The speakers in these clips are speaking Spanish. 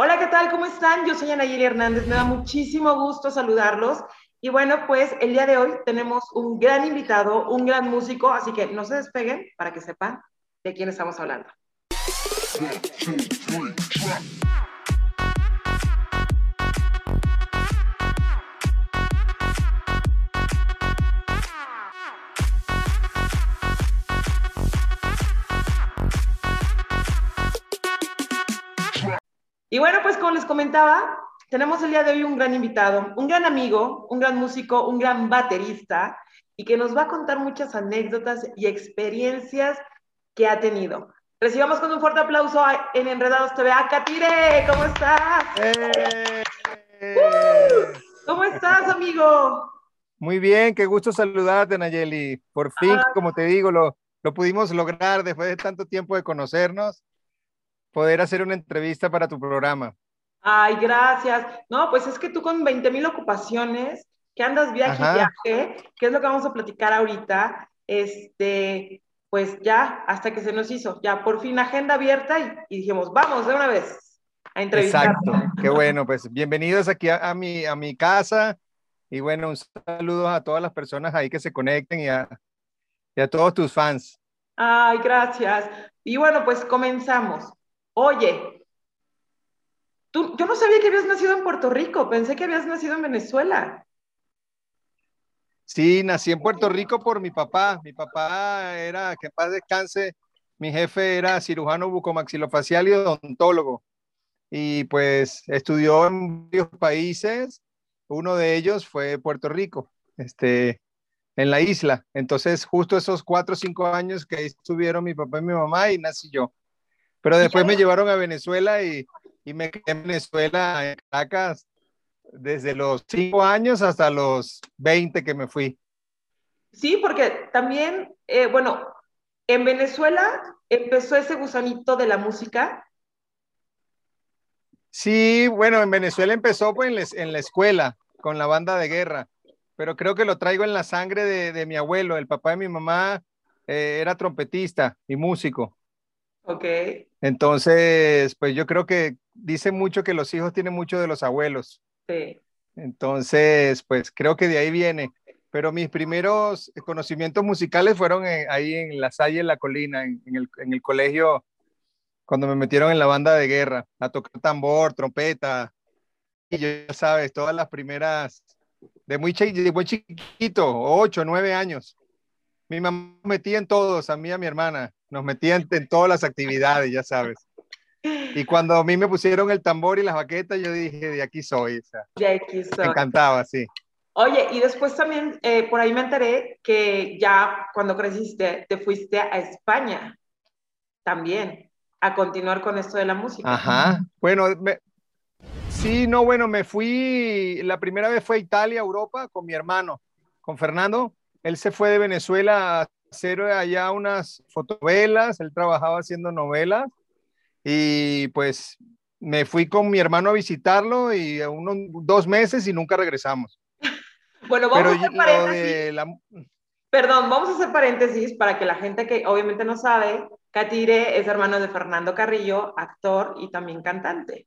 Hola, ¿qué tal? ¿Cómo están? Yo soy Anayeli Hernández, me da muchísimo gusto saludarlos. Y bueno, pues el día de hoy tenemos un gran invitado, un gran músico, así que no se despeguen para que sepan de quién estamos hablando. Y bueno, pues como les comentaba, tenemos el día de hoy un gran invitado, un gran amigo, un gran músico, un gran baterista y que nos va a contar muchas anécdotas y experiencias que ha tenido. Recibamos con un fuerte aplauso en Enredados TV a Katire. ¿Cómo estás? ¡Eh! ¡Uh! ¿Cómo estás, amigo? Muy bien, qué gusto saludarte, Nayeli. Por fin, ah. como te digo, lo, lo pudimos lograr después de tanto tiempo de conocernos poder hacer una entrevista para tu programa. Ay, gracias. No, pues es que tú con 20 mil ocupaciones, que andas viaje y viaje, que es lo que vamos a platicar ahorita, este, pues ya, hasta que se nos hizo, ya por fin agenda abierta y, dijimos, vamos de una vez a entrevistar. Exacto, qué bueno, pues bienvenidos aquí a, mi, a mi casa y bueno, un saludo a todas las personas ahí que se conecten y a, y a todos tus fans. Ay, gracias. Y bueno, pues comenzamos. Oye, tú, yo no sabía que habías nacido en Puerto Rico, pensé que habías nacido en Venezuela. Sí, nací en Puerto Rico por mi papá. Mi papá era, que paz descanse, mi jefe era cirujano bucomaxilofacial y odontólogo. Y pues estudió en varios países. Uno de ellos fue Puerto Rico, este, en la isla. Entonces, justo esos cuatro o cinco años que estuvieron mi papá y mi mamá y nací yo. Pero después me llevaron a Venezuela y, me quedé en Venezuela, en Caracas, desde los cinco años hasta los 20 que me fui. Sí, porque también, eh, bueno, en Venezuela empezó ese gusanito de la música. Sí, bueno, en Venezuela empezó pues, en, la escuela con la banda de guerra, pero creo que lo traigo en la sangre de, mi abuelo. El papá de mi mamá eh, era trompetista y músico. Ok. Entonces, pues yo creo que dice mucho que los hijos tienen mucho de los abuelos. Sí. Entonces, pues creo que de ahí viene. Pero mis primeros conocimientos musicales fueron ahí en La Salle, en la colina, en, el, colegio, cuando me metieron en la banda de guerra, a tocar tambor, trompeta. Y ya sabes, todas las primeras, de muy, de muy chiquito, ocho, nueve años. Mi mamá metía en todos, a mí y a mi hermana nos metían en todas las actividades, ya sabes. Y cuando a mí me pusieron el tambor y las baquetas, yo dije, de aquí soy. de aquí soy. Me encantaba, sí. Oye, y después también eh, por ahí me enteré que ya cuando creciste te fuiste a España también a continuar con esto de la música. Ajá. Bueno, sí, no, bueno, me fui, la primera vez fue a Italia, Europa, con mi hermano, con Fernando. Él se fue de Venezuela hacer allá unas fotovelas, él trabajaba haciendo novelas y pues me fui con mi hermano a visitarlo y unos dos meses y nunca regresamos. Bueno, vamos a hacer paréntesis. Perdón, vamos a hacer paréntesis para que la gente que obviamente no sabe, Katire es hermano de Fernando Carrillo, actor y también cantante.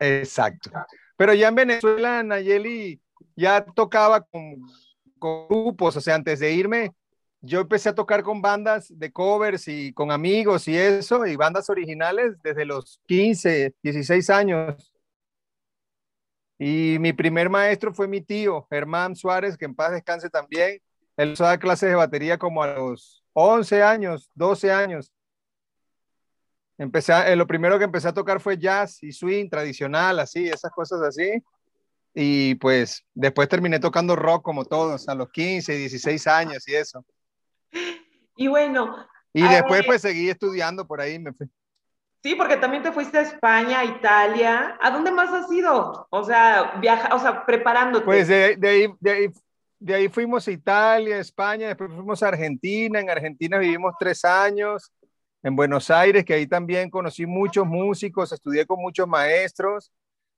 Exacto. Pero ya en Venezuela, Nayeli ya tocaba con, grupos, o sea, antes de irme, yo empecé a tocar con bandas de covers y con amigos y eso, y bandas originales desde los 15, 16 años. Y mi primer maestro fue mi tío, Germán Suárez, que en paz descanse también. Él usaba clases de batería como a los 11 años, 12 años. Empecé eh, lo primero que empecé a tocar fue jazz y swing tradicional, así, esas cosas así. Y pues después terminé tocando rock como todos, a los 15, 16 años y eso. Y bueno. Y después pues seguí estudiando por ahí, me fui. Sí, porque también te fuiste a España, Italia. ¿A dónde más has ido? O sea, viaja, o sea, preparándote. Pues de, de, ahí, de, ahí, de ahí fuimos a Italia, España, después fuimos a Argentina. En Argentina vivimos tres años. En Buenos Aires, que ahí también conocí muchos músicos, estudié con muchos maestros.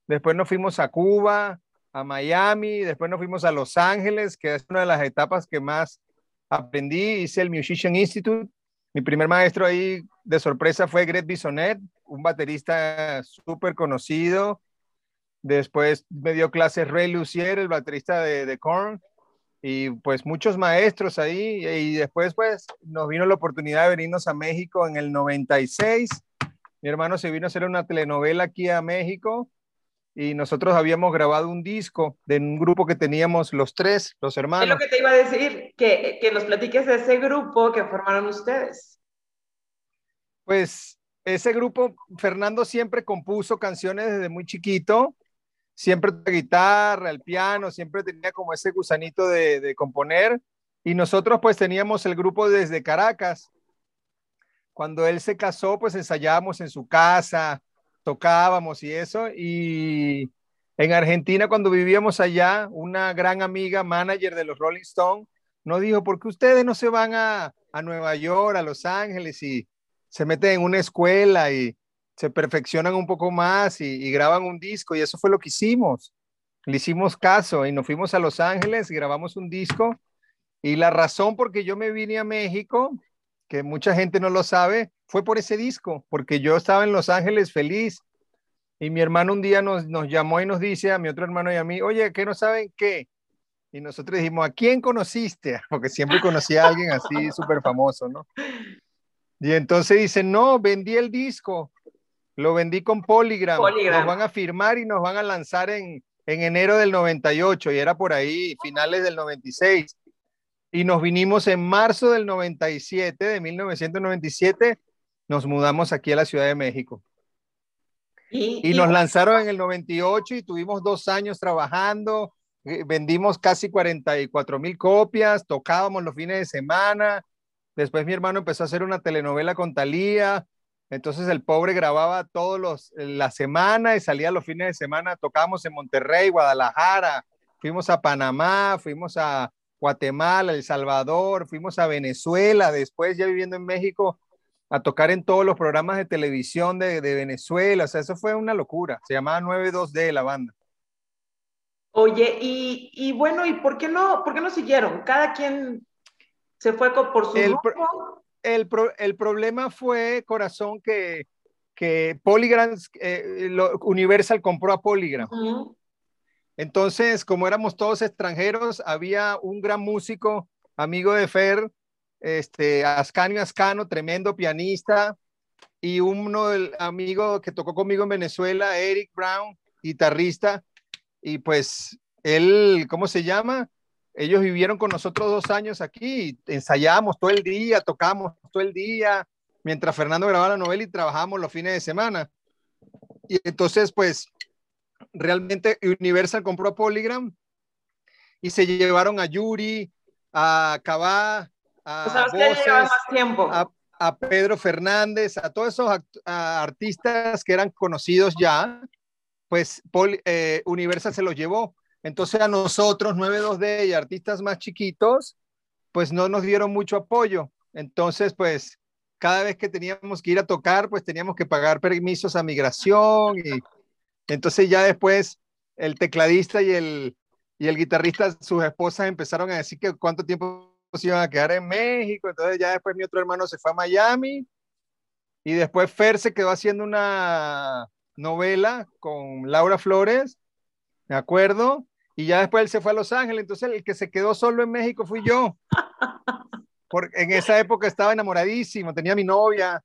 Después nos fuimos a Cuba, a Miami, después nos fuimos a Los Ángeles, que es una de las etapas que más aprendí, hice el Musician Institute Mi primer maestro ahí de sorpresa fue Greg Bisonet, un baterista súper conocido. Después me dio clases Ray Lucier, el baterista de, de Korn, y pues muchos maestros ahí. Y después pues nos vino la oportunidad de venirnos a México en el 96. Mi hermano se vino a hacer una telenovela aquí a México y nosotros habíamos grabado un disco de un grupo que teníamos los tres, los hermanos. Es lo que te iba a decir, que, que nos platiques de ese grupo que formaron ustedes. Pues ese grupo, Fernando siempre compuso canciones desde muy chiquito, siempre la guitarra, el piano, siempre tenía como ese gusanito de, de componer. Y nosotros pues teníamos el grupo desde Caracas. Cuando él se casó, pues ensayábamos en su casa, tocábamos y eso. Y en Argentina, cuando vivíamos allá, una gran amiga, manager de los Rolling Stones, nos dijo, ¿por qué ustedes no se van a, a Nueva York, a Los Ángeles y se meten en una escuela y se perfeccionan un poco más y, graban un disco? Y eso fue lo que hicimos. Le hicimos caso y nos fuimos a Los Ángeles y grabamos un disco. Y la razón por que yo me vine a México, que mucha gente no lo sabe, fue por ese disco, porque yo estaba en Los Ángeles feliz y mi hermano un día nos, nos llamó y nos dice a mi otro hermano y a mí, oye, ¿qué no saben qué? Y nosotros dijimos, ¿a quién conociste? Porque siempre conocía a alguien así súper famoso, ¿no? Y entonces dice, no, vendí el disco, lo vendí con Polygram, Polygram. nos van a firmar y nos van a lanzar en, en enero del 98 y era por ahí, finales del 96. Y nos vinimos en marzo del 97, de 1997, nos mudamos aquí a la Ciudad de México. Y, y, nos lanzaron en el 98 y tuvimos dos años trabajando, vendimos casi 44 mil copias, tocábamos los fines de semana. Después mi hermano empezó a hacer una telenovela con Talía. Entonces el pobre grababa todos los la semana y salía los fines de semana. Tocábamos en Monterrey, Guadalajara, fuimos a Panamá, fuimos a Guatemala, El Salvador, fuimos a Venezuela. Después ya viviendo en México a tocar en todos los programas de televisión de, de, Venezuela. O sea, eso fue una locura. Se llamaba 92D la banda. Oye, y, y, bueno, ¿y por qué, no, por qué no siguieron? Cada quien se fue por su el, grupo. El, pro, el problema fue, corazón, que, que Polygram, eh, Universal compró a Polygram. Uh -huh. Entonces, como éramos todos extranjeros, había un gran músico, amigo de Fer, este, Ascanio Ascano, tremendo pianista, y uno del amigo que tocó conmigo en Venezuela, Eric Brown, guitarrista, y pues él, ¿cómo se llama? Ellos vivieron con nosotros dos años aquí, ensayábamos todo el día, tocábamos todo el día, mientras Fernando grababa la novela y trabajábamos los fines de semana. Y entonces, pues, realmente Universal compró a Polygram y se llevaron a Yuri, a Cabá, a, o sea, Voces, más tiempo. A, a, Pedro Fernández, a todos esos a artistas que eran conocidos ya, pues Pol, eh, Universal se los llevó. Entonces a nosotros, 92D y artistas más chiquitos, pues no nos dieron mucho apoyo. Entonces, pues cada vez que teníamos que ir a tocar, pues teníamos que pagar permisos a migración y entonces ya después el tecladista y el, y el guitarrista, sus esposas empezaron a decir que cuánto tiempo se iban a quedar en México, entonces ya después mi otro hermano se fue a Miami y después Fer se quedó haciendo una novela con Laura Flores, me acuerdo, y ya después él se fue a Los Ángeles, entonces el que se quedó solo en México fui yo. Porque en esa época estaba enamoradísimo, tenía mi novia,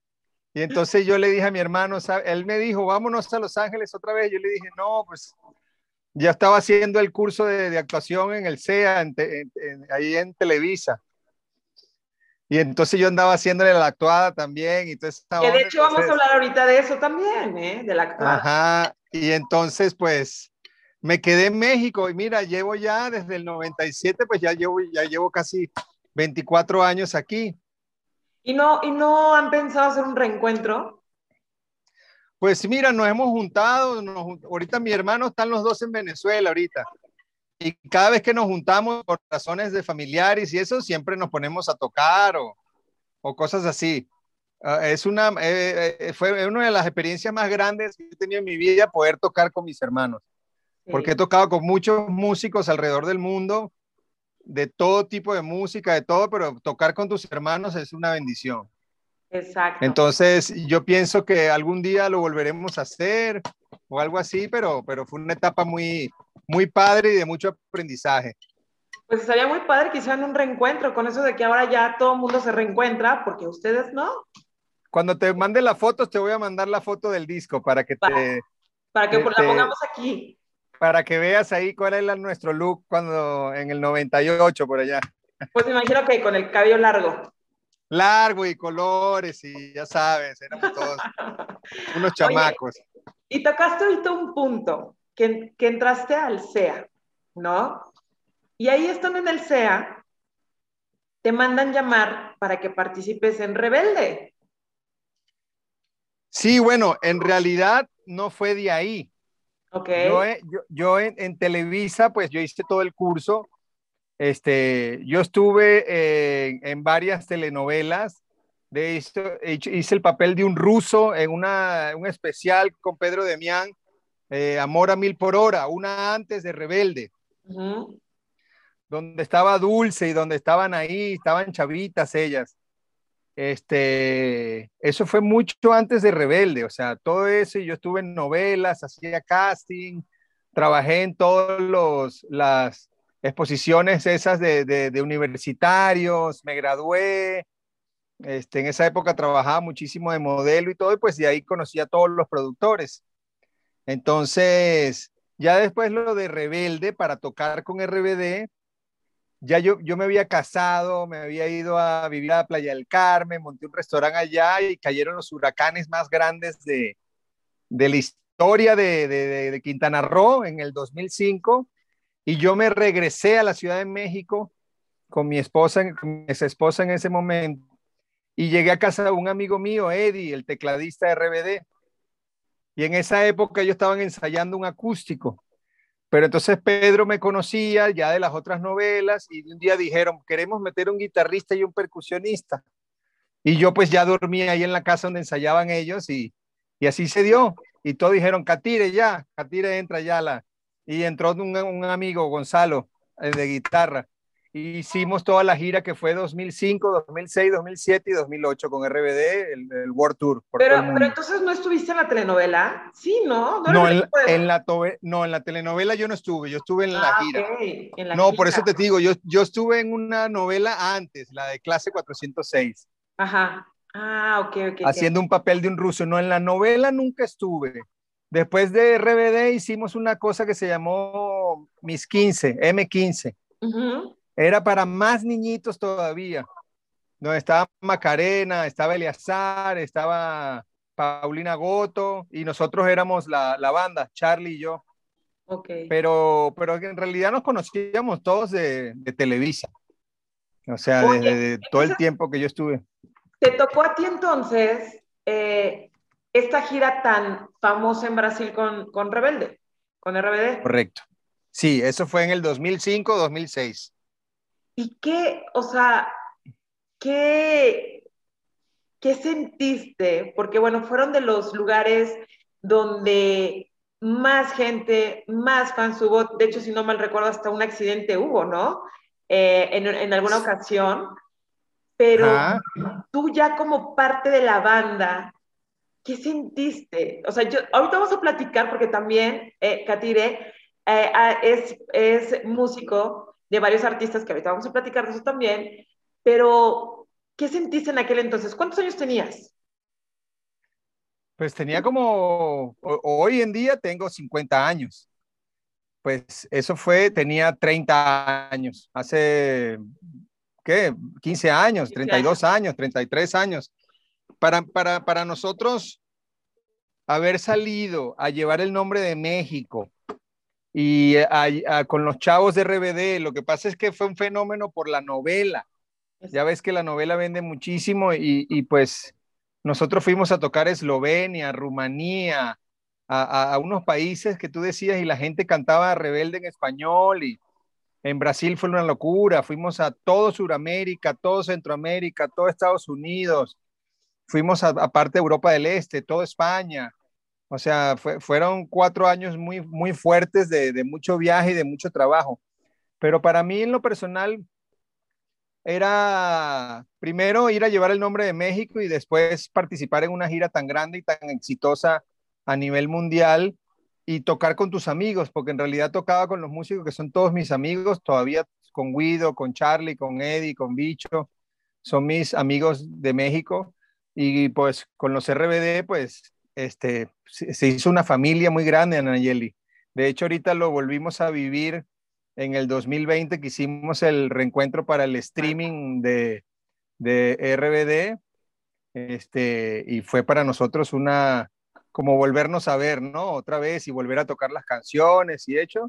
y entonces yo le dije a mi hermano, él me dijo, vámonos a Los Ángeles otra vez. Yo le dije, no, pues ya estaba haciendo el curso de, de actuación en el CEA, en, en, en, ahí en Televisa. Y entonces yo andaba haciéndole la actuada también. Y entonces, que de hecho vamos a hablar ahorita de eso también, ¿eh? de la actuada. Ajá, y entonces pues me quedé en México y mira, llevo ya desde el 97, pues ya llevo, ya llevo casi 24 años aquí. ¿Y no, ¿Y no han pensado hacer un reencuentro? Pues mira, nos hemos juntado, nos, ahorita mi hermano están los dos en Venezuela ahorita. Y cada vez que nos juntamos por razones de familiares y eso, siempre nos ponemos a tocar o, o cosas así. Uh, es una, eh, eh, fue una de las experiencias más grandes que he tenido en mi vida poder tocar con mis hermanos. Sí. Porque he tocado con muchos músicos alrededor del mundo, de todo tipo de música, de todo, pero tocar con tus hermanos es una bendición. Exacto. Entonces, yo pienso que algún día lo volveremos a hacer o algo así, pero, pero fue una etapa muy, muy padre y de mucho aprendizaje. Pues estaría muy padre que hicieran un reencuentro con eso de que ahora ya todo el mundo se reencuentra, porque ustedes no. Cuando te mande la foto, te voy a mandar la foto del disco para que te... Para que la pongamos aquí. Para que veas ahí cuál es nuestro look cuando en el 98 por allá. Pues me imagino que con el cabello largo. Largo y colores y ya sabes, éramos todos unos chamacos. y tocaste ahorita un punto, que, que entraste al SEA, ¿no? Y ahí están en el SEA, te mandan llamar para que participes en Rebelde. Sí, bueno, en realidad no fue de ahí. Yo, en, Televisa, pues yo hice todo el curso. Este, yo estuve en varias telenovelas. De esto, hice el papel de un ruso en una, un especial con Pedro Demián, eh, Amor a Mil por Hora, una antes de Rebelde donde estaba Dulce y donde estaban ahí, estaban chavitas ellas. Este, eso fue mucho antes de Rebelde, o sea, todo eso, yo estuve en novelas, hacía casting, trabajé en todas las exposiciones esas de, de, universitarios, me gradué, este, en esa época trabajaba muchísimo de modelo y todo, y pues de ahí conocí a todos los productores. Entonces, ya después lo de Rebelde, para tocar con RBD, ya yo, yo me había casado, me había ido a vivir a Playa del Carmen, monté un restaurante allá y cayeron los huracanes más grandes de, de la historia de, de, de, Quintana Roo en el 2005 y yo me regresé a la Ciudad de México con mi esposa, con mi esposa en ese momento. Y llegué a casa de un amigo mío, Eddie, el tecladista de RBD. Y en esa época ellos estaban ensayando un acústico pero entonces Pedro me conocía ya de las otras novelas y un día dijeron, queremos meter un guitarrista y un percusionista. Y yo pues ya dormía ahí en la casa donde ensayaban ellos y, y así se dio. Y todos dijeron, Catire ya, Catire entra ya. La... Y entró un, amigo, Gonzalo, eh, de guitarra hicimos toda la gira que fue 2005, 2006, 2007 y 2008 con RBD, el, World Tour. pero, pero entonces no estuviste en la telenovela, sí, ¿no? No, en, la, no, en la telenovela yo no estuve, yo estuve en la ah, gira. no, por eso te digo, yo, yo estuve en una novela antes, la de clase 406. Ajá. Ah, ok, ok. Haciendo un papel de un ruso. No, en la novela nunca estuve. Después de RBD hicimos una cosa que se llamó Mis 15, M15. Ajá era para más niñitos todavía. No, estaba Macarena, estaba Eleazar, estaba Paulina Goto y nosotros éramos la, la banda, Charlie y yo. Okay. Pero, pero en realidad nos conocíamos todos de, de Televisa. O sea, desde todo el tiempo que yo estuve. ¿Te tocó a ti entonces eh, esta gira tan famosa en Brasil con, con Rebelde? Con RBD. Correcto. Sí, eso fue en el 2005-2006. ¿Y qué, o sea, qué, qué sentiste? Porque bueno, fueron de los lugares donde más gente, más fans hubo. De hecho, si no mal recuerdo, hasta un accidente hubo, ¿no? Eh, en, alguna ocasión. Pero tú ya como parte de la banda, ¿qué sentiste? O sea, yo, ahorita vamos a platicar porque también eh, Katire eh, ah, es, es músico de varios artistas que ahorita vamos a platicar de eso también, pero ¿qué sentiste en aquel entonces? ¿Cuántos años tenías? Pues tenía como, hoy en día tengo 50 años. Pues eso fue, tenía 30 años, hace, ¿qué? 15 años, 32 años, 33 años. Para, para, para nosotros, haber salido a llevar el nombre de México, y con los chavos de RBD, lo que pasa es que fue un fenómeno por la novela. Ya ves que la novela vende muchísimo y, pues nosotros fuimos a tocar Eslovenia, Rumanía, a, unos países que tú decías y la gente cantaba Rebelde en español y en Brasil fue una locura. Fuimos a todo Sudamérica, todo Centroamérica, todo Estados Unidos. Fuimos a, a parte de Europa del Este, toda España. O sea, fueron cuatro años muy, muy fuertes de, mucho viaje y de mucho trabajo. Pero para mí en lo personal, era primero ir a llevar el nombre de México y después participar en una gira tan grande y tan exitosa a nivel mundial y tocar con tus amigos, porque en realidad tocaba con los músicos que son todos mis amigos, todavía con Guido, con Charlie, con Eddie, con Bicho, son mis amigos de México y pues con los RBD pues este, se hizo una familia muy grande, Anayeli. De hecho, ahorita lo volvimos a vivir en el 2020 que hicimos el reencuentro para el streaming de, de RBD, este, y fue para nosotros una, como volvernos a ver, ¿no? Otra vez y volver a tocar las canciones y hecho.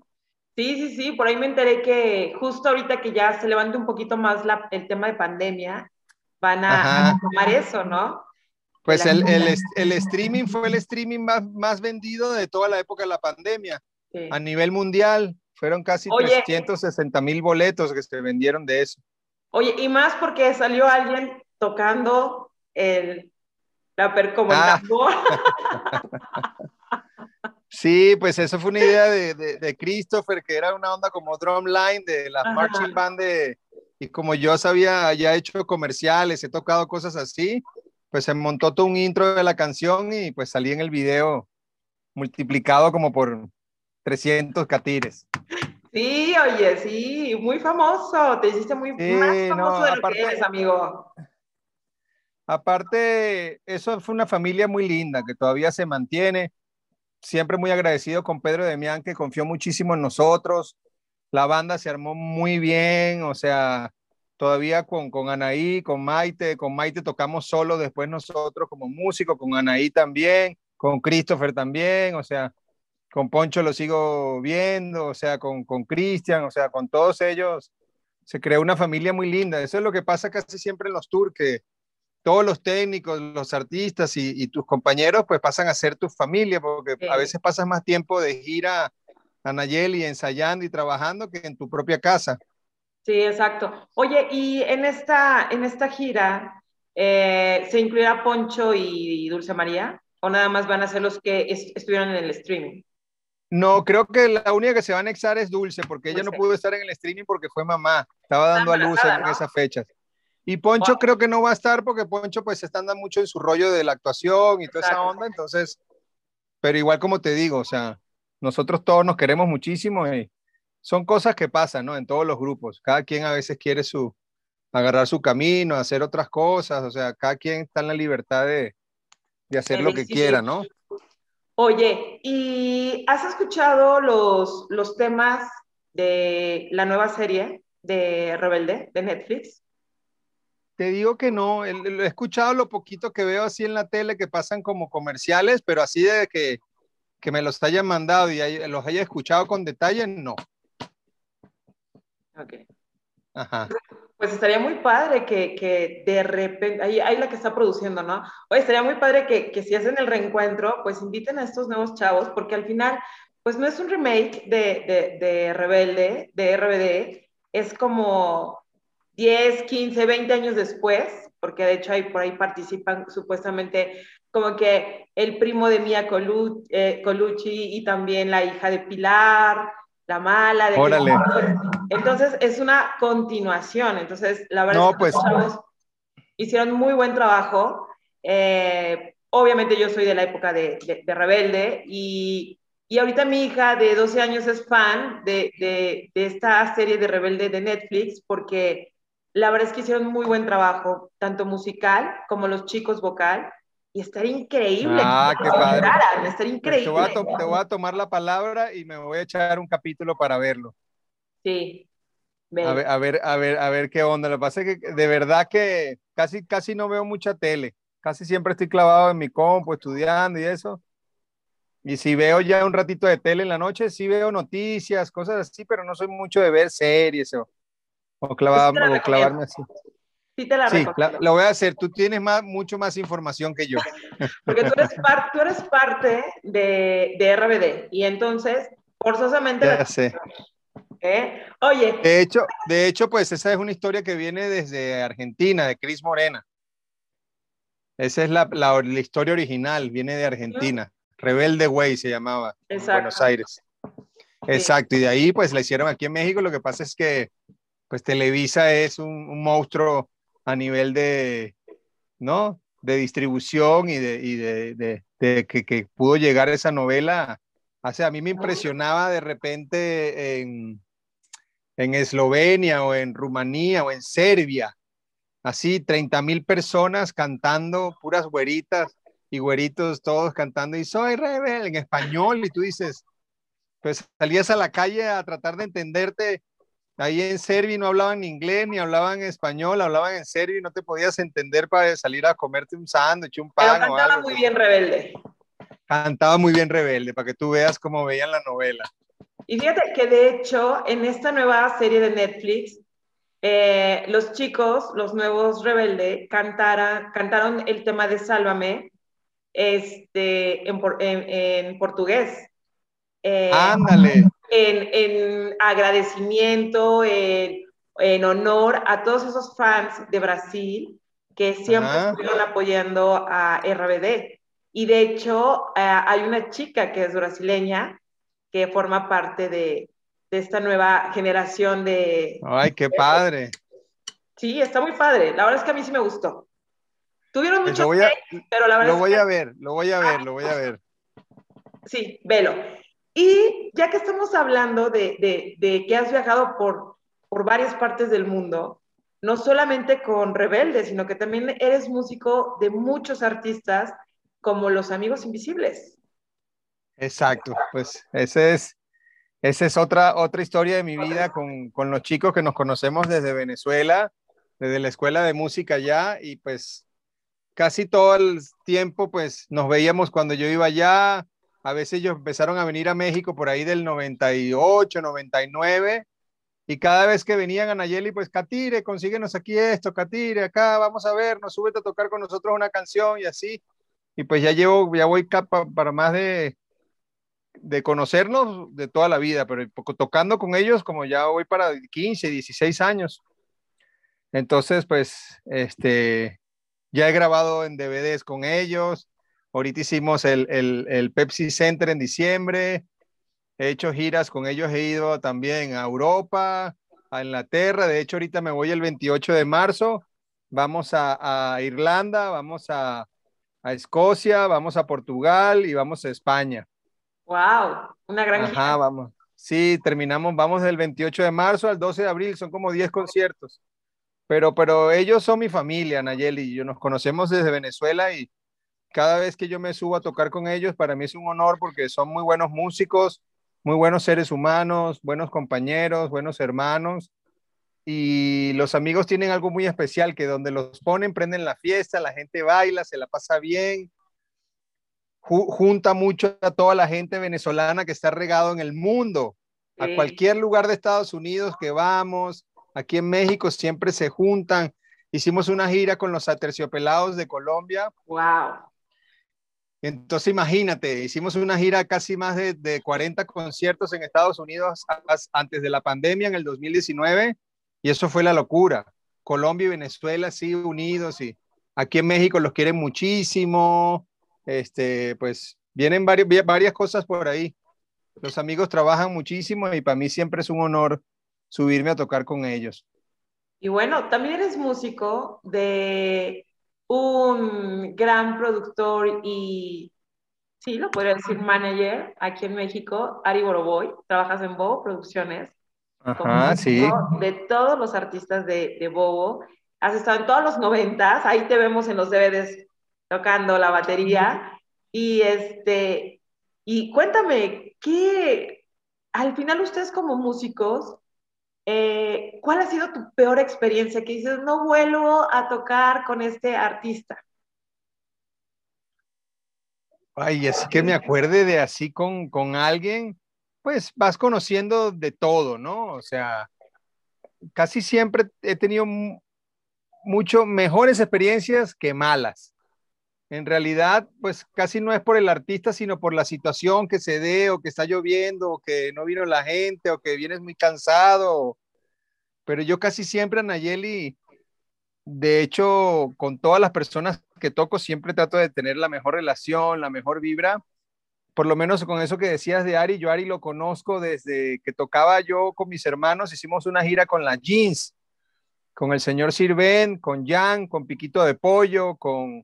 Sí, sí, sí, por ahí me enteré que justo ahorita que ya se levanta un poquito más la, el tema de pandemia, van a, tomar eso, ¿no? Pues el, el, el, streaming fue el streaming más, más vendido de toda la época de la pandemia a nivel mundial. Fueron casi 360 mil boletos que se vendieron de eso. Oye, y más porque salió alguien tocando el, la per como ah. Sí, pues eso fue una idea de, de, Christopher, que era una onda como drumline de la marching band de, y como yo sabía, ya hecho comerciales, he tocado cosas así, pues se montó todo un intro de la canción y pues salí en el video multiplicado como por 300 catires. Sí, oye, sí, muy famoso, te hiciste muy más famoso de lo que eres, amigo. Aparte, eso fue una familia muy linda que todavía se mantiene. Siempre muy agradecido con Pedro Demián que confió muchísimo en nosotros. La banda se armó muy bien, o sea, todavía con, con Anaí, con Maite, con Maite tocamos solo después nosotros como músico, con Anaí también, con Christopher también, o sea, con Poncho lo sigo viendo, o sea, con Cristian, o sea, con todos ellos se creó una familia muy linda. Eso es lo que pasa casi siempre en los tours, que todos los técnicos, los artistas y, tus compañeros pues pasan a ser tu familia, porque a veces pasas más tiempo de gira a Nayeli ensayando y trabajando que en tu propia casa. Sí, exacto. Oye, y en esta, en esta gira, eh, ¿se incluirá Poncho y Dulce María? ¿O nada más van a ser los que estuvieron en el streaming? No, creo que la única que se va a anexar es Dulce, porque ella no pudo estar en el streaming porque fue mamá, estaba dando a luz en esas fechas. Y Poncho creo que no va a estar porque Poncho pues está andando mucho en su rollo de la actuación y toda esa onda, entonces, pero igual como te digo, o sea, nosotros todos nos queremos muchísimo y son cosas que pasan, ¿no? En todos los grupos, cada quien a veces quiere su, agarrar su camino, hacer otras cosas, o sea, cada quien está en la libertad de, de hacer lo que quiera, ¿no? Oye, ¿y has escuchado los, los temas de la nueva serie de Rebelde de Netflix? Te digo que no, he, escuchado lo poquito que veo así en la tele que pasan como comerciales, pero así de que, que me los hayan mandado y los haya escuchado con detalle, no. Ok. Ajá. Pues estaría muy padre que, que de repente, ahí, ahí, la que está produciendo, ¿no? Oye, estaría muy padre que, que si hacen el reencuentro, pues inviten a estos nuevos chavos, porque al final, pues no es un remake de, de, de Rebelde, de RBD, es como 10, 15, 20 años después, porque de hecho ahí por ahí participan supuestamente como que el primo de Mia eh, Colucci y también la hija de Pilar, la mala de Órale. Entonces es una continuación. Entonces, la verdad es que pues. los hicieron muy buen trabajo. Eh, obviamente yo soy de la época de, de, Rebelde y, y, ahorita mi hija de 12 años es fan de, de, esta serie de Rebelde de Netflix porque la verdad es que hicieron muy buen trabajo, tanto musical como los chicos vocal y estaría increíble. Ah, qué padre. estaría increíble. Te voy, a tomar la palabra y me voy a echar un capítulo para verlo. Sí. A ver, a ver, a ver, a ver qué onda. Lo que pasa es que de verdad que casi, casi no veo mucha tele. Casi siempre estoy clavado en mi compu, estudiando y eso. Y si veo ya un ratito de tele en la noche, sí veo noticias, cosas así, pero no soy mucho de ver series o, o, clavarme, o clavarme así. Sí, te la, sí lo voy a hacer. Tú tienes más, mucho más información que yo. Porque tú eres, tú eres parte de, de, RBD y entonces, forzosamente... Ya sé. ¿Eh? Oye. De hecho, de hecho, pues esa es una historia que viene desde Argentina, de Cris Morena. Esa es la, la, la, historia original, viene de Argentina. Rebelde Way se llamaba, en Buenos Aires. Exacto, y de ahí pues la hicieron aquí en México. Lo que pasa es que pues Televisa es un, monstruo a nivel de, ¿no? De distribución y de, que, pudo llegar esa novela. Hace, a mí me impresionaba de repente en, en Eslovenia o en Rumanía o en Serbia, así 30 mil personas cantando, puras güeritas y güeritos todos cantando y soy rebelde en español y tú dices, pues salías a la calle a tratar de entenderte. Ahí en Serbia no hablaban inglés ni hablaban español, hablaban en serbio y no te podías entender para salir a comerte un sándwich, un pan. Pero cantaba muy bien rebelde. Cantaba muy bien rebelde, para que tú veas cómo veían la novela. Y fíjate que de hecho, en esta nueva serie de Netflix, eh, los chicos, los nuevos rebelde, cantaron el tema de Sálvame este, en, portugués. Eh, Ándale. En, agradecimiento, en, honor a todos esos fans de Brasil que siempre estuvieron apoyando a RBD. Y de hecho, eh, hay una chica que es brasileña que forma parte de, esta nueva generación de... ¡Ay, qué padre! Sí, está muy padre. La verdad es que a mí sí me gustó. Tuvieron pues mucho pero la verdad Lo voy a ver, lo voy a ver, lo voy a ver. Sí, velo. Y ya que estamos hablando de, que has viajado por, varias partes del mundo, no solamente con Rebelde, sino que también eres músico de muchos artistas como Los Amigos Invisibles. Exacto, pues ese es, esa es otra, otra historia de mi vida con, con, los chicos que nos conocemos desde Venezuela, desde la escuela de música ya, y pues casi todo el tiempo pues nos veíamos cuando yo iba allá, a veces ellos empezaron a venir a México por ahí del 98, 99, y cada vez que venían a Nayeli, pues Catire, consíguenos aquí esto, Catire, acá, vamos a ver, nos súbete a tocar con nosotros una canción y así. Y pues ya llevo, ya voy para más de de conocernos de toda la vida, pero tocando con ellos como ya voy para 15, 16 años. Entonces, pues, este, ya he grabado en DVDs con ellos. Ahorita hicimos el, el, Pepsi Center en diciembre. He hecho giras con ellos. He ido también a Europa, a Inglaterra. De hecho, ahorita me voy el 28 de marzo. Vamos a, a Irlanda, vamos a, a Escocia, vamos a Portugal y vamos a España. Wow, una gran Ajá, vamos. Sí, terminamos, vamos del 28 de marzo al 12 de abril, son como 10 conciertos. Pero, pero ellos son mi familia, Nayeli, y yo nos conocemos desde Venezuela y cada vez que yo me subo a tocar con ellos, para mí es un honor porque son muy buenos músicos, muy buenos seres humanos, buenos compañeros, buenos hermanos. Y los amigos tienen algo muy especial, que donde los ponen, prenden la fiesta, la gente baila, se la pasa bien junta mucho a toda la gente venezolana que está regado en el mundo. A cualquier lugar de Estados Unidos que vamos, aquí en México siempre se juntan. Hicimos una gira con los aterciopelados de Colombia. Wow. Entonces imagínate, hicimos una gira casi más de, de 40 conciertos en Estados Unidos antes de la pandemia en el 2019 y eso fue la locura. Colombia y Venezuela sí unidos y aquí en México los quieren muchísimo este, pues vienen varias, varias cosas por ahí. Los amigos trabajan muchísimo y para mí siempre es un honor subirme a tocar con ellos. Y bueno, también eres músico de un gran productor y, sí, lo podría decir, manager aquí en México, Ari Boroboy. Trabajas en Bobo Producciones. Ajá, sí. De todos los artistas de, de Bobo. Has estado en todos los noventas, ahí te vemos en los DVDs tocando la batería. Y este, y cuéntame, ¿qué, al final ustedes como músicos, eh, ¿cuál ha sido tu peor experiencia? Que dices, no vuelvo a tocar con este artista. Ay, así que me acuerde de así con, con alguien, pues vas conociendo de todo, ¿no? O sea, casi siempre he tenido mucho mejores experiencias que malas en realidad, pues casi no es por el artista, sino por la situación que se dé, o que está lloviendo, o que no vino la gente, o que vienes muy cansado. Pero yo casi siempre, Nayeli, de hecho, con todas las personas que toco, siempre trato de tener la mejor relación, la mejor vibra, por lo menos con eso que decías de Ari, yo Ari lo conozco desde que tocaba yo con mis hermanos, hicimos una gira con las Jeans, con el señor Sirven, con Jan, con Piquito de Pollo, con...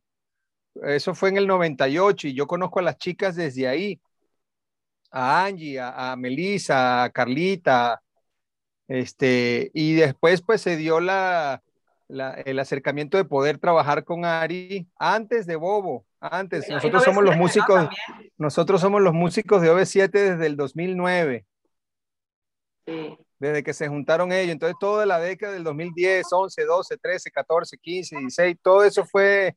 Eso fue en el 98 y yo conozco a las chicas desde ahí, a Angie, a, a Melissa, a Carlita, este, y después pues se dio la, el acercamiento de poder trabajar con Ari antes de Bobo, antes. Nosotros somos los músicos, nosotros somos los músicos de OV7 desde el 2009. Sí. Desde que se juntaron ellos. Entonces, toda la década del 2010, 11, 12, 13, 14, 15, 16, todo eso fue,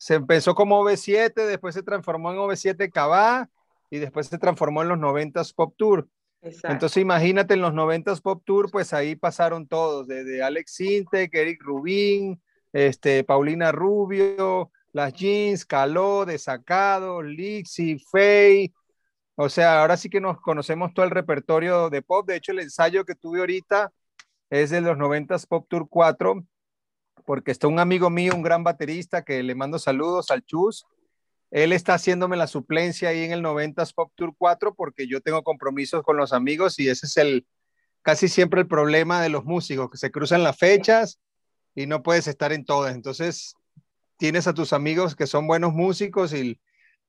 se empezó como OV7, después se transformó en OV7 Cabá y después se transformó en los 90s Pop Tour. Entonces imagínate en los 90s Pop Tour, pues ahí pasaron todos, desde Alex Sintek, Eric Rubin, este, Paulina Rubio, Las Jeans, Caló, Desacado, Lixi, Faye. O sea, ahora sí que nos conocemos todo el repertorio de pop. De hecho, el ensayo que tuve ahorita es de los 90s Pop Tour 4, porque está un amigo mío, un gran baterista, que le mando saludos al Chus, él está haciéndome la suplencia ahí en el 90s Pop Tour 4 porque yo tengo compromisos con los amigos y ese es el casi siempre el problema de los músicos, que se cruzan las fechas y no puedes estar en todas. Entonces, tienes a tus amigos que son buenos músicos y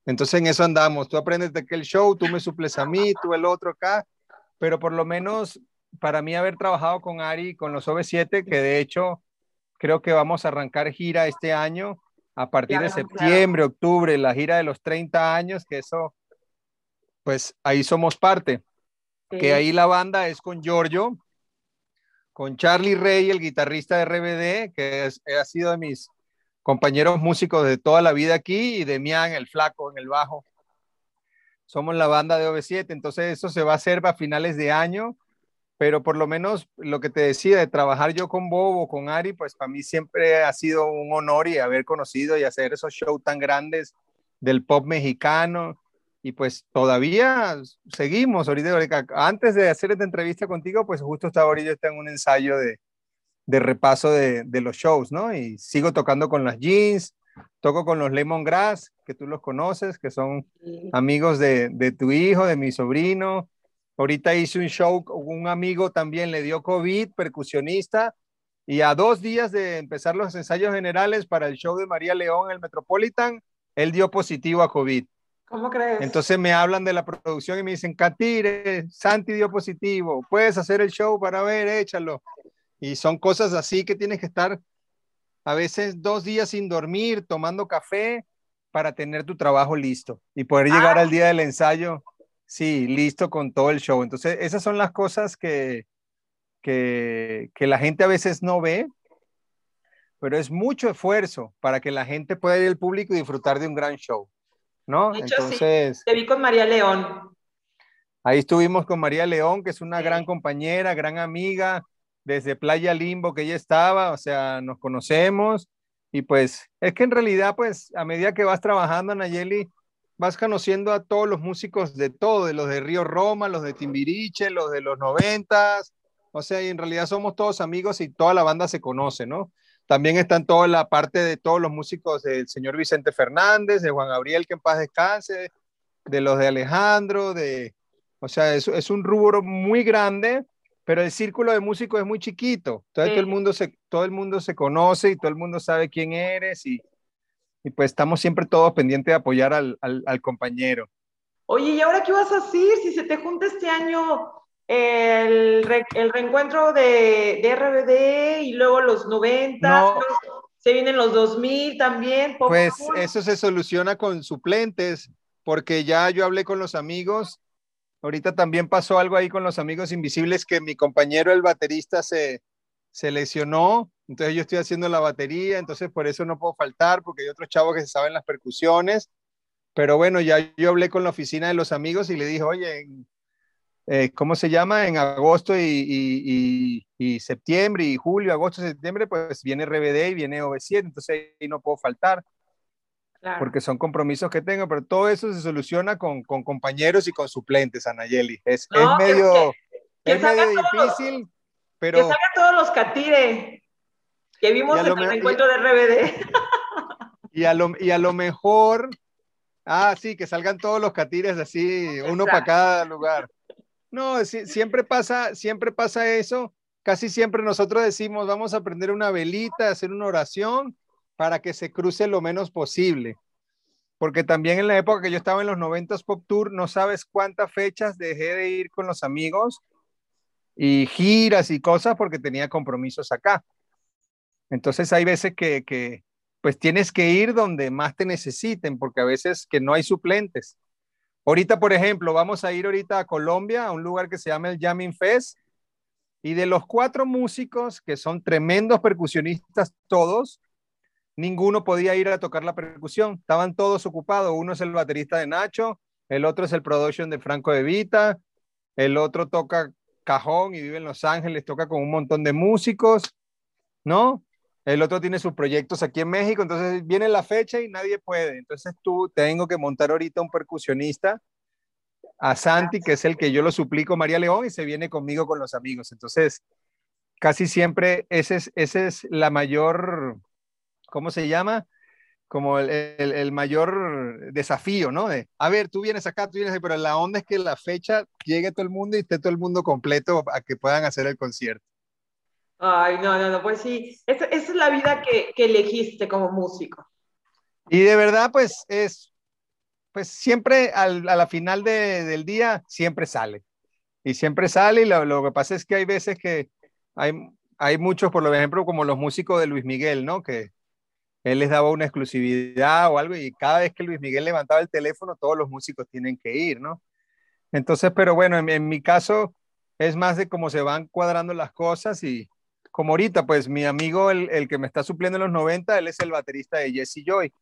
entonces en eso andamos. Tú aprendes de aquel show, tú me suples a mí, tú el otro acá, pero por lo menos para mí haber trabajado con Ari, con los OV7, que de hecho creo que vamos a arrancar gira este año a partir de septiembre, octubre, la gira de los 30 años, que eso, pues ahí somos parte. Que ahí la banda es con Giorgio, con Charlie Rey, el guitarrista de RBD, que ha sido de mis compañeros músicos de toda la vida aquí, y Demian, el flaco, en el bajo. Somos la banda de OV7, entonces eso se va a hacer a finales de año pero por lo menos lo que te decía de trabajar yo con Bobo, con Ari, pues para mí siempre ha sido un honor y haber conocido y hacer esos shows tan grandes del pop mexicano. Y pues todavía seguimos. Ahorita, antes de hacer esta entrevista contigo, pues justo estaba ahorita en un ensayo de, de repaso de, de, los shows, ¿no? Y sigo tocando con las jeans, toco con los Lemongrass, que tú los conoces, que son amigos de, de tu hijo, de mi sobrino Ahorita hice un show, un amigo también le dio COVID, percusionista, y a dos días de empezar los ensayos generales para el show de María León, el Metropolitan, él dio positivo a COVID. ¿Cómo crees? Entonces me hablan de la producción y me dicen, Catire, Santi dio positivo, puedes hacer el show para ver, échalo. Y son cosas así que tienes que estar a veces dos días sin dormir, tomando café para tener tu trabajo listo y poder llegar al día del ensayo Sí, listo con todo el show. Entonces, esas son las cosas que, que, la gente a veces no ve, pero es mucho esfuerzo para que la gente pueda ir al público y disfrutar de un gran show, ¿no? Entonces, te vi con María León. Ahí estuvimos con María León, que es una gran compañera, gran amiga, desde Playa Limbo que ella estaba, o sea, nos conocemos y pues es que en realidad, pues a medida que vas trabajando, Nayeli, vas conociendo a todos los músicos de todo, de los de Río Roma, los de Timbiriche, los de los noventas, o sea, y en realidad somos todos amigos y toda la banda se conoce, ¿no? También están toda la parte de todos los músicos del señor Vicente Fernández, de Juan Gabriel, que en paz descanse, de los de Alejandro, de, o sea, es, es un rubro muy grande, pero el círculo de músicos es muy chiquito. Entonces todo, el mundo se, todo el mundo se conoce y todo el mundo sabe quién eres y, y pues estamos siempre todos pendientes de apoyar al, al, compañero. Oye, ¿y ahora qué vas a hacer si se te junta este año el, el reencuentro de, de, RBD y luego los 90, se vienen los 2000 también? Pues eso se soluciona con suplentes, porque ya yo hablé con los amigos, ahorita también pasó algo ahí con los amigos invisibles que mi compañero, el baterista, se, se lesionó entonces yo estoy haciendo la batería, entonces por eso no puedo faltar, porque hay otros chavos que se saben las percusiones. Pero bueno, ya yo hablé con la oficina de los amigos y le dije, oye, eh, ¿cómo se llama? En agosto y, septiembre y julio, agosto, septiembre, pues viene RBD y viene OV7, entonces ahí no puedo faltar. Porque son compromisos que tengo, pero todo eso se soluciona con, compañeros y con suplentes, Anayeli. Es, es medio, es medio difícil, pero... Que salgan todos los catire que vimos en el encuentro de RBD. Y a, lo, y a lo mejor Ah, sí, que salgan todos los catires así, uno para cada lugar. No, siempre pasa, siempre pasa eso. Casi siempre nosotros decimos, vamos a prender una velita, hacer una oración para que se cruce lo menos posible. Porque también en la época que yo estaba en los 90 Pop Tour, no sabes cuántas fechas dejé de ir con los amigos y giras y cosas porque tenía compromisos acá. Entonces hay veces que, pues tienes que ir donde más te necesiten, porque a veces que no hay suplentes. Ahorita, por ejemplo, vamos a ir ahorita a Colombia, a un lugar que se llama el Jamming Fest, y de los cuatro músicos, que son tremendos percusionistas todos, ninguno podía ir a tocar la percusión, estaban todos ocupados. Uno es el baterista de Nacho, el otro es el production de Franco de Vita, el otro toca cajón y vive en Los Ángeles, toca con un montón de músicos, ¿no? El otro tiene sus proyectos aquí en México, entonces viene la fecha y nadie puede. Entonces tú tengo que montar ahorita un percusionista a Santi, que es el que yo lo suplico, María León, y se viene conmigo con los amigos. Entonces, casi siempre ese es, ese es la mayor, ¿cómo se llama? Como el, el, mayor desafío, ¿no? De, a ver, tú vienes acá, tú vienes, pero la onda es que la fecha llegue todo el mundo y esté todo el mundo completo a que puedan hacer el concierto. Ay, no, no, no, pues sí, esa, es la vida que, que, elegiste como músico. Y de verdad, pues es, pues siempre al, a la final de, del día, siempre sale. Y siempre sale y lo, lo, que pasa es que hay veces que hay, hay muchos, por ejemplo, como los músicos de Luis Miguel, ¿no? Que él les daba una exclusividad o algo y cada vez que Luis Miguel levantaba el teléfono, todos los músicos tienen que ir, ¿no? Entonces, pero bueno, en, en mi caso es más de cómo se van cuadrando las cosas y, como ahorita, pues mi amigo, el, el, que me está supliendo en los 90, él es el baterista de Jesse Joy.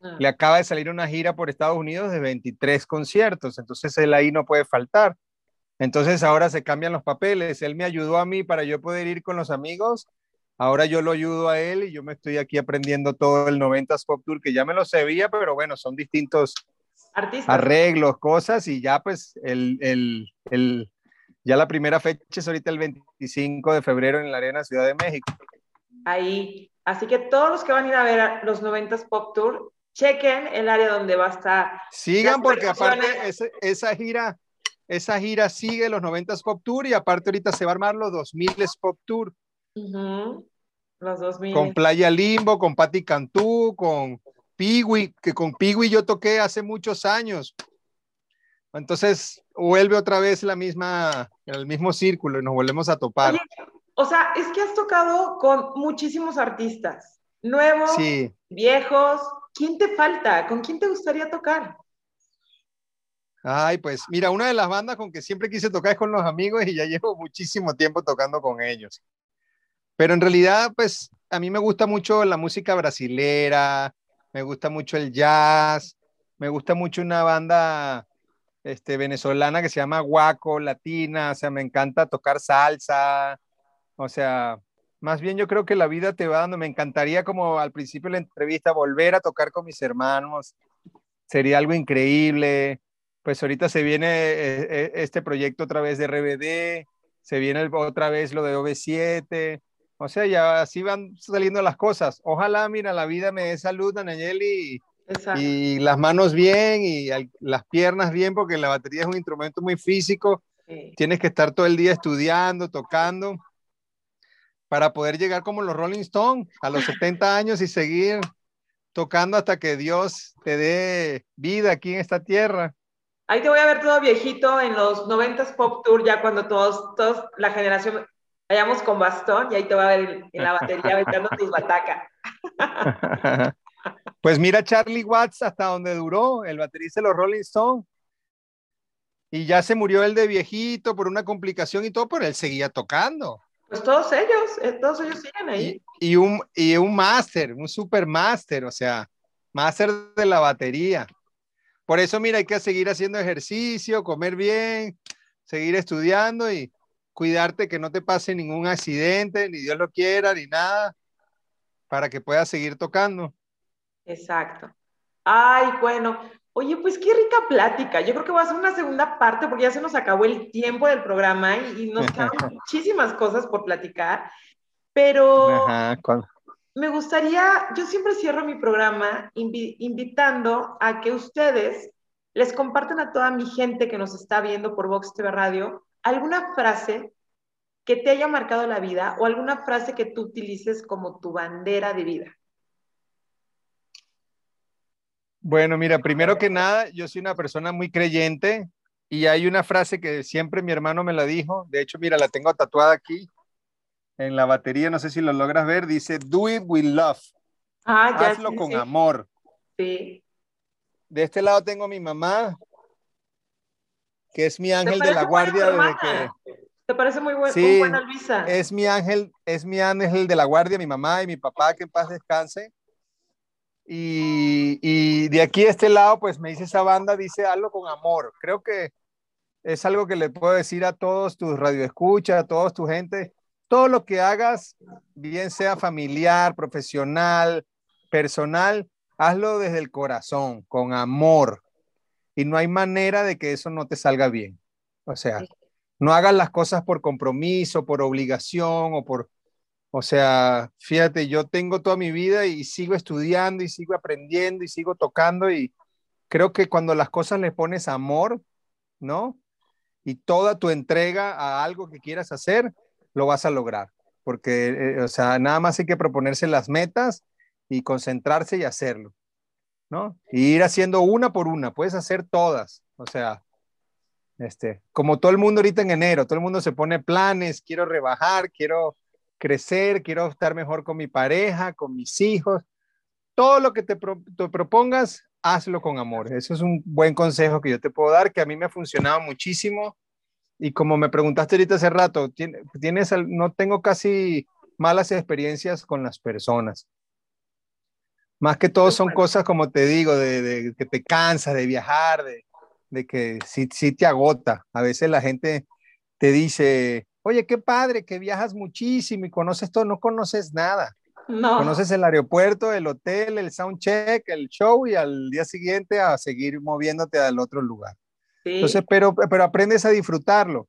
Ah. Le acaba de salir una gira por Estados Unidos de 23 conciertos, entonces él ahí no puede faltar. Entonces ahora se cambian los papeles. Él me ayudó a mí para yo poder ir con los amigos. Ahora yo lo ayudo a él y yo me estoy aquí aprendiendo todo el 90s Pop Tour, que ya me lo sabía, pero bueno, son distintos Artistas. arreglos, cosas, y ya pues el, el, el, ya la primera fecha es ahorita el 25 de febrero en la Arena Ciudad de México. Ahí. Así que todos los que van a ir a ver los 90s Pop Tour, chequen el área donde va a estar. Sigan porque aparte esa gira, esa gira sigue los 90s Pop Tour y aparte ahorita se va a armar los 2000s Pop Tour. Los 2000. Con Playa Limbo, con Patti Cantú, con Piwi, que con Piwi yo toqué hace muchos años. Entonces vuelve otra vez la misma, el mismo círculo y nos volvemos a topar. o sea, es que has tocado con muchísimos artistas, nuevos, viejos. ¿Quién te falta? ¿Con quién te gustaría tocar? Ay, pues mira, una de las bandas con que siempre quise tocar es con los amigos y ya llevo muchísimo tiempo tocando con ellos. Pero en realidad, pues a mí me gusta mucho la música brasilera, me gusta mucho el jazz, me gusta mucho una banda este, venezolana que se llama Guaco, latina, o sea, me encanta tocar salsa, o sea, más bien yo creo que la vida te va dando, me encantaría como al principio de la entrevista volver a tocar con mis hermanos, sería algo increíble, pues ahorita se viene eh, eh, este proyecto otra vez de RBD, se viene otra vez lo de OV7, o sea, ya así van saliendo las cosas. Ojalá, mira, la vida me dé salud, Anayeli, y las manos bien y las piernas bien, porque la batería es un instrumento muy físico. Tienes que estar todo el día estudiando, tocando, para poder llegar como los Rolling Stones a los 70 años y seguir tocando hasta que Dios te dé vida aquí en esta tierra. Ahí te voy a ver todo viejito en los 90s Pop Tour, ya cuando todos, todos la generación vayamos con bastón y ahí te va a ver en la batería aventando tus batacas. Pues mira Charlie Watts hasta donde duró, el baterista de los Rolling Stones. Y ya se murió el de viejito por una complicación y todo, pero él seguía tocando. Pues todos ellos, eh, todos ellos siguen ahí. Y, un, y un máster, un super máster, o sea, máster de la batería. Por eso, mira, hay que seguir haciendo ejercicio, comer bien, seguir estudiando y cuidarte que no te pase ningún accidente, ni Dios lo quiera, ni nada, para que puedas seguir tocando. Exacto. Ay, bueno. Oye, pues qué rica plática. Yo creo que voy a hacer una segunda parte porque ya se nos acabó el tiempo del programa y, nos quedan muchísimas cosas por platicar. Pero me gustaría, yo siempre cierro mi programa invitando a que ustedes les compartan a toda mi gente que nos está viendo por Vox TV Radio alguna frase que te haya marcado la vida o alguna frase que tú utilices como tu bandera de vida. Bueno, mira, primero que nada, yo soy una persona muy creyente y hay una frase que siempre mi hermano me la dijo, de hecho, mira, la tengo tatuada aquí en la batería, no sé si lo logras ver, dice, do it with love. Ah, ya, Hazlo con amor. Sí. De este lado tengo a mi mamá, que es mi ángel de la guardia desde que... ¿Te parece muy, buen, sí, buena Luisa? Es mi ángel, es mi ángel de la guardia, mi mamá y mi papá, que en paz descanse. Y, y, de aquí a este lado, pues me dice esa banda, dice hazlo con amor. Creo que es algo que le puedo decir a todos tus radioescuchas, a todos tu gente. Todo lo que hagas, bien sea familiar, profesional, personal, hazlo desde el corazón, con amor. Y no hay manera de que eso no te salga bien. O sea, no hagas las cosas por compromiso, por obligación o por o sea, fíjate, yo tengo toda mi vida y sigo estudiando y sigo aprendiendo y sigo tocando y creo que cuando las cosas le pones amor, ¿no? Y toda tu entrega a algo que quieras hacer, lo vas a lograr. Porque, eh, o sea, nada más hay que proponerse las metas y concentrarse y hacerlo, ¿no? Ir haciendo una por una, puedes hacer todas, o sea, este, como todo el mundo ahorita en enero, todo el mundo se pone planes, quiero rebajar, quiero crecer, quiero estar mejor con mi pareja, con mis hijos. Todo lo que te, propongas, hazlo con amor. Eso es un buen consejo que yo te puedo dar, que a mí me ha funcionado muchísimo. Y como me preguntaste ahorita hace rato, tienes, no tengo casi malas experiencias con las personas. Más que todo son cosas, como te digo, de, que te cansas de viajar, de, de que sí, sí te agota. A veces la gente te dice, Oye, qué padre que viajas muchísimo y conoces todo, no conoces nada. No. Conoces el aeropuerto, el hotel, el soundcheck, el show y al día siguiente a seguir moviéndote al otro lugar. Entonces, pero, pero aprendes a disfrutarlo.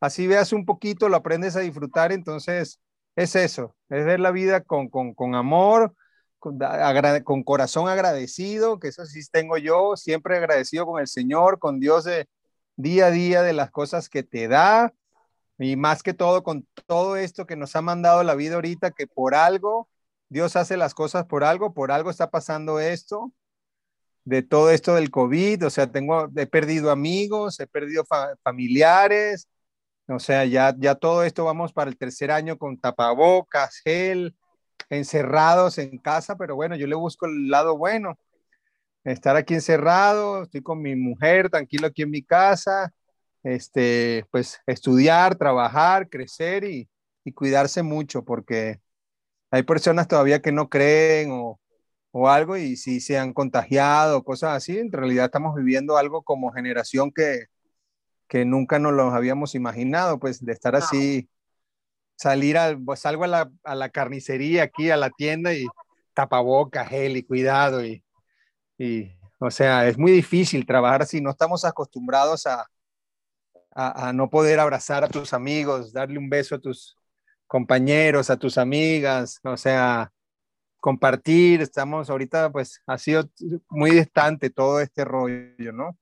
Así veas un poquito, lo aprendes a disfrutar. Entonces, es eso, es ver la vida con, con, con amor, con, con, corazón agradecido, que eso sí tengo yo, siempre agradecido con el Señor, con Dios de día a día de las cosas que te da, y más que todo con todo esto que nos ha mandado la vida ahorita, que por algo, Dios hace las cosas por algo, por algo está pasando esto, de todo esto del COVID, o sea, tengo, he perdido amigos, he perdido familiares, o sea, ya, ya todo esto vamos para el tercer año con tapabocas, gel, encerrados en casa, pero bueno, yo le busco el lado bueno, estar aquí encerrado, estoy con mi mujer, tranquilo aquí en mi casa, este, pues estudiar, trabajar, crecer y, cuidarse mucho, porque hay personas todavía que no creen o, algo y si se han contagiado, cosas así, en realidad estamos viviendo algo como generación que, que nunca nos lo habíamos imaginado, pues de estar así, salir al, pues salgo a la, a la carnicería aquí, a la tienda y tapaboca, gel y cuidado y, y, o sea, es muy difícil trabajar así, no estamos acostumbrados a, a, no poder abrazar a tus amigos, darle un beso a tus compañeros, a tus amigas, o sea, compartir, estamos ahorita, pues ha sido muy distante todo este rollo, ¿no?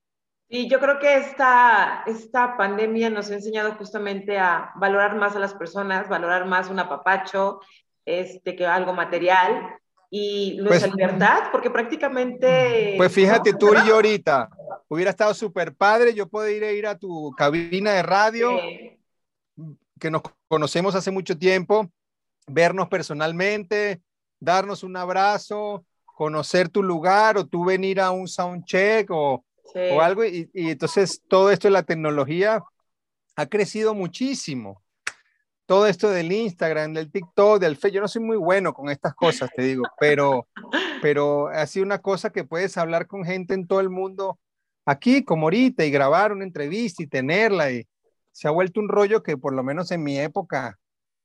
Y yo creo que esta, esta pandemia nos ha enseñado justamente a valorar más a las personas, valorar más un apapacho, este, que algo material y nuestra pues libertad, porque prácticamente... Pues fíjate tú y yo ahorita, Hubiera estado súper padre yo poder ir a tu cabina de radio, que nos conocemos hace mucho tiempo, vernos personalmente, darnos un abrazo, conocer tu lugar o tú venir a un soundcheck o, o algo. Y, y, entonces todo esto de la tecnología ha crecido muchísimo. Todo esto del Instagram, del TikTok, del Facebook, yo no soy muy bueno con estas cosas, te digo, pero, pero ha sido una cosa que puedes hablar con gente en todo el mundo aquí como ahorita y grabar una entrevista y tenerla y se ha vuelto un rollo que por lo menos en mi época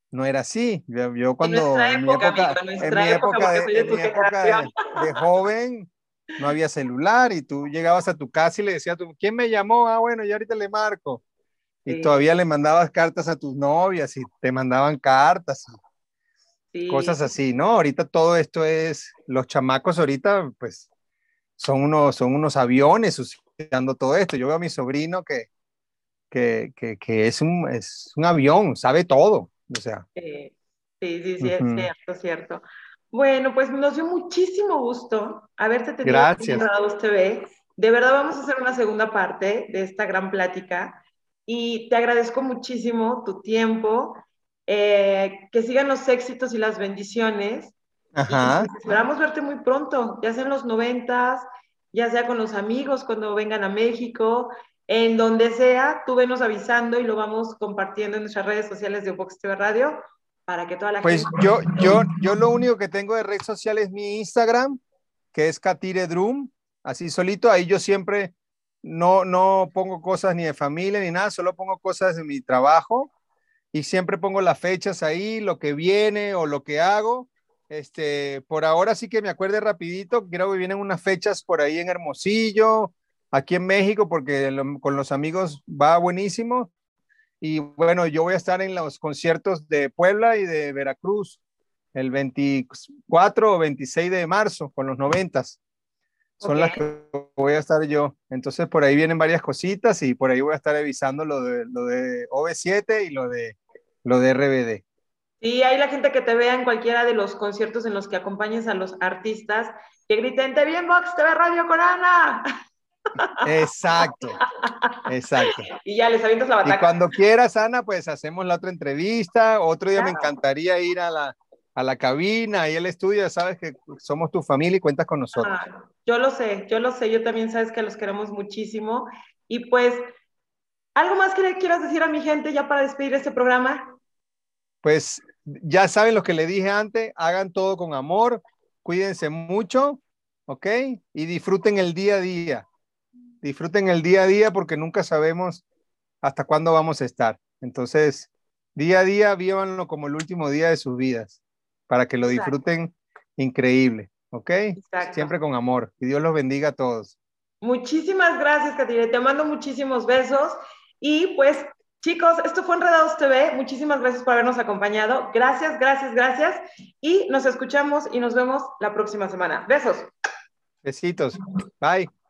no era así. Yo, cuando en, mi época, en mi época, de, joven no había celular y tú llegabas a tu casa y le decías, ¿quién me llamó? Ah, bueno, ya ahorita le marco. Y todavía le mandabas cartas a tus novias y te mandaban cartas. cosas así, ¿no? Ahorita todo esto es, los chamacos ahorita, pues, son unos, son unos aviones usando todo esto. Yo veo a mi sobrino que, que, que, es, un, es un avión, sabe todo, o sea. sí, sí, sí, es cierto, cierto. Bueno, pues nos dio muchísimo gusto haberte tenido Gracias. en TV. De verdad vamos a hacer una segunda parte de esta gran plática y te agradezco muchísimo tu tiempo, eh, que sigan los éxitos y las bendiciones. Ajá. Pues, esperamos verte muy pronto, ya sea en los noventas, ya sea con los amigos cuando vengan a México, en donde sea, tú venos avisando y lo vamos compartiendo en nuestras redes sociales de Vox TV Radio para que toda la pues gente... Pues yo, yo, yo lo único que tengo de red social es mi Instagram, que es Katire Drum, así solito, ahí yo siempre no, no pongo cosas ni de familia ni nada, solo pongo cosas de mi trabajo y siempre pongo las fechas ahí, lo que viene o lo que hago. Este, por ahora sí que me acuerde rapidito, creo que vienen unas fechas por ahí en Hermosillo, aquí en México, porque con los amigos va buenísimo. Y bueno, yo voy a estar en los conciertos de Puebla y de Veracruz el 24 o 26 de marzo con los noventas. Son las que voy a estar yo. Entonces por ahí vienen varias cositas y por ahí voy a estar avisando lo de, lo de OV7 y lo de, lo de RBD. Sí, hay la gente que te vea en cualquiera de los conciertos en los que acompañes a los artistas, que griten, te bien Vox TV Radio Corona. Exacto, exacto. Y ya les avientas la batalla. Y cuando quieras, Ana, pues hacemos la otra entrevista. Otro día me encantaría ir a la, a la cabina y el estudio. Sabes que somos tu familia y cuentas con nosotros. Ah, yo lo sé, yo lo sé. Yo también sabes que los queremos muchísimo. Y pues, ¿algo más que le quieras decir a mi gente ya para despedir este programa? Pues ya saben lo que le dije antes. Hagan todo con amor. Cuídense mucho. ¿Ok? Y disfruten el día a día disfruten el día a día porque nunca sabemos hasta cuándo vamos a estar. Entonces, día a día, vívanlo como el último día de sus vidas, para que lo disfruten increíble, ¿ok? Siempre con amor. Y Dios los bendiga a todos. Muchísimas gracias, Katina. Te mando muchísimos besos. Y pues, chicos, esto fue Enredados TV. Muchísimas gracias por habernos acompañado. Gracias, gracias, gracias. Y nos escuchamos y nos vemos la próxima semana. Besos. Besitos. Bye.